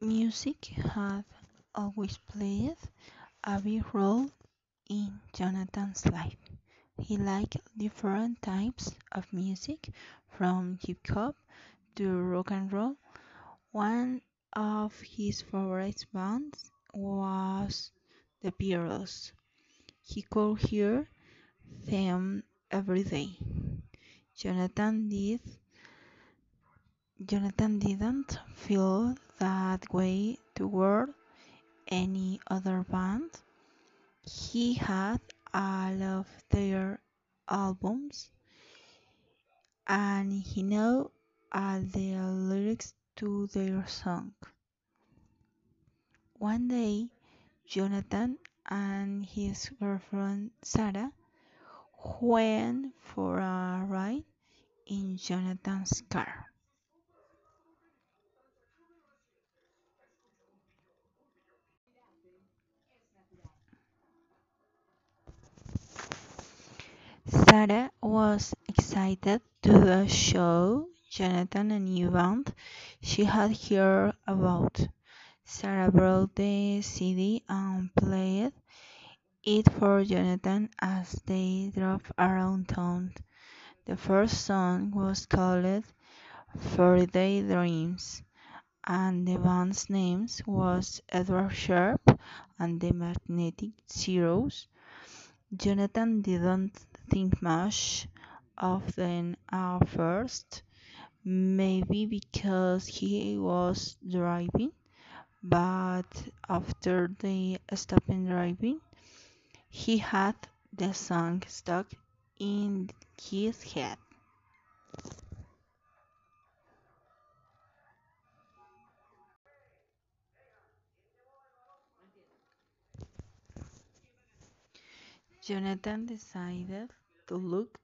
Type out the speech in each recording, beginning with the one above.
Music had always played a big role in Jonathan's life. He liked different types of music, from hip hop to rock and roll. One of his favorite bands was the Beatles. He could hear them every day. Jonathan did Jonathan didn't feel that way toward any other band. He had all of their albums and he knew all the lyrics to their song. One day, Jonathan and his girlfriend Sarah went for a ride in Jonathan's car. Sarah was excited to show Jonathan a new band she had heard about. Sarah brought the CD and played it for Jonathan as they drove around town. The first song was called Fairytale Dreams, and the band's name was Edward Sharpe and the Magnetic Zeros. Jonathan didn't think much of them at first, maybe because he was driving, but after they stopped driving, he had the song stuck in his head. Jonathan decided to look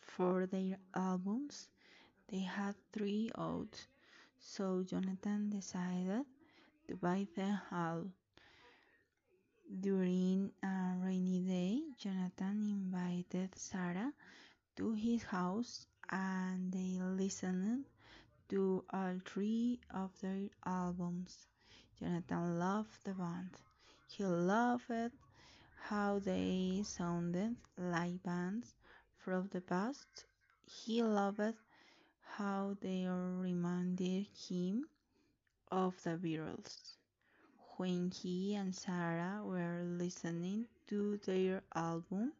for their albums. They had three out, so Jonathan decided to buy them all. During a rainy day, Jonathan invited Sarah to his house and they listened to all three of their albums. Jonathan loved the band. He loved how they sounded like bands from the past. He loved how they reminded him of the Beatles. When he and Sarah were listening to their album,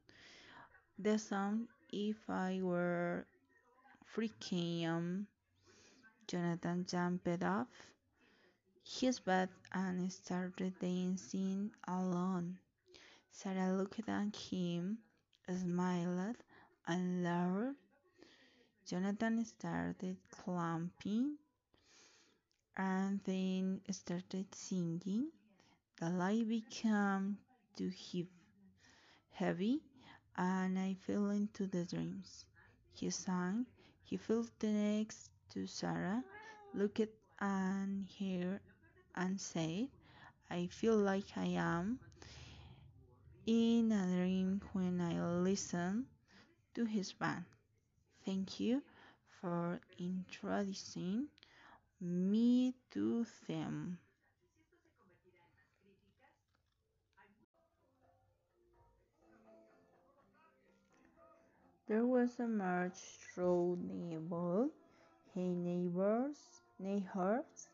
the song If I Were Freaking Jonathan jumped off his bed and started dancing alone. Sarah looked at him, smiled, and laughed. Jonathan started clapping and then started singing. The light became too heavy and I fell into the dreams. He sang. He felt next to Sarah, looked at her and said, I feel like I am in a dream when I listen to his band. Thank you for introducing me to them. There was a march through the bold hey neighbors neighborhoods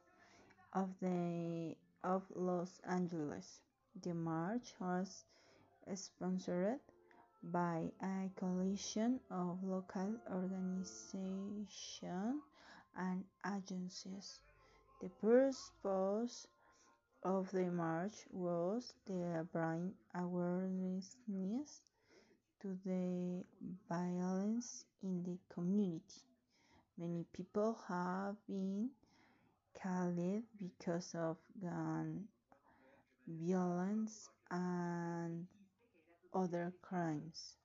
of the of Los Angeles. The march was sponsored by a coalition of local organizations and agencies. The purpose of the march was to bring awareness to the violence in the community. Many people have been killed because of gun violence and other crimes.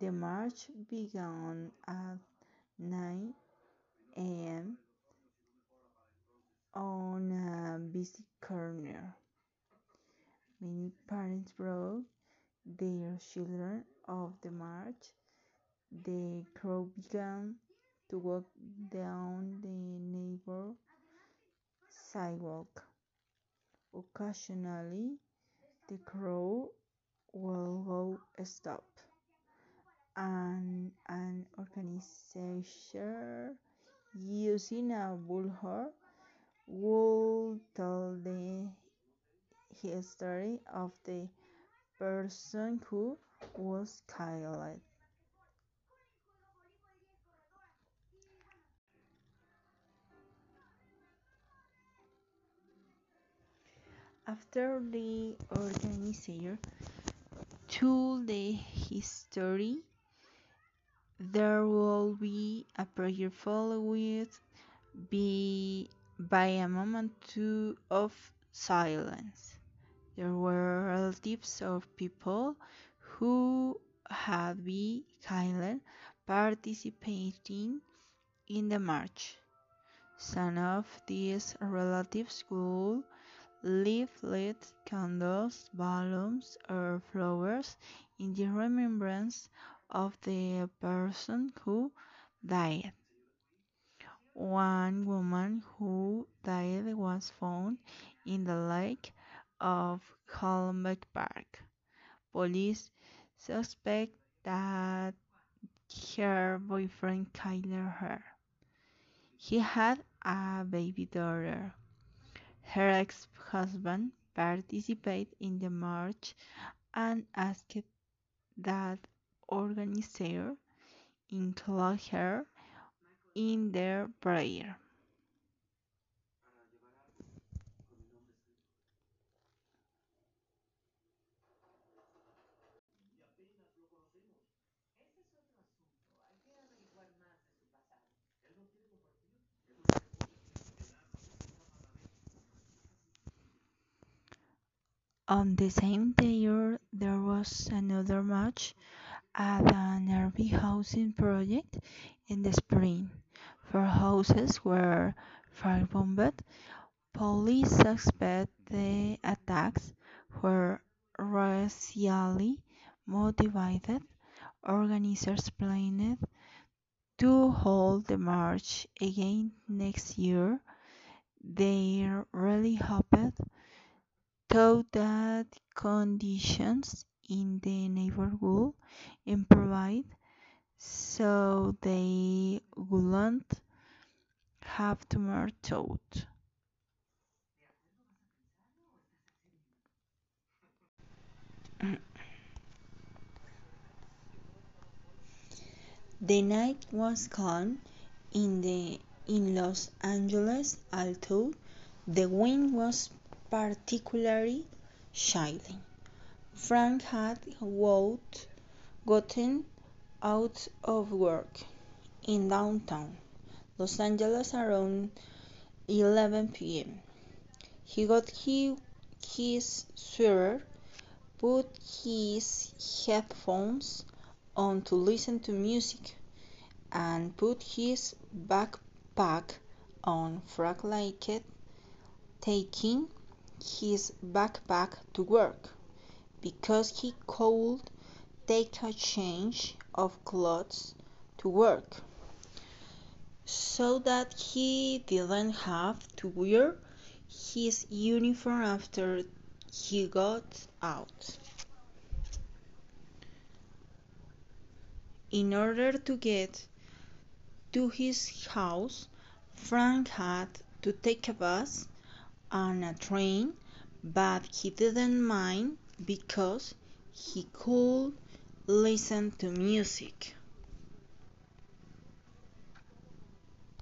The march began at 9 a.m. on a busy corner. Many parents brought their children off the march. The crowd began to walk down the neighborhood sidewalk. Occasionally, the crowd will go stop, and an organizer using a bullhorn will tell the history of the person who was killed. After the organizer told the history, there will be a prayer followed be by a moment of silence. There were relatives of people who had been killed participating in the march. Some of these relatives would leave lit candles, balloons, or flowers in the remembrance of the person who died. One woman who died was found in the lake of Hollenbeck Park. Police suspect that her boyfriend killed her. He had a baby daughter. Her ex-husband participated in the march and asked that organizer include her in their prayer. On the same day there was another march at an RV housing project in the spring. Four houses were firebombed. Police suspect the attacks were racially motivated. Organizers planned to hold the march again next year. They really hoped thought that conditions in the neighborhood improved so they wouldn't have to march out. The night was calm in the in Los Angeles, although the wind was particularly chilling. Frank had walked, gotten out of work in downtown Los Angeles around 11 p.m. He got his sweater, put his headphones on to listen to music, and put his backpack on. Frank liked taking his backpack to work because he could take a change of clothes to work so that he didn't have to wear his uniform after he got out. In order to get to his house, Frank had to take a bus and a train, but he didn't mind because he could listen to music.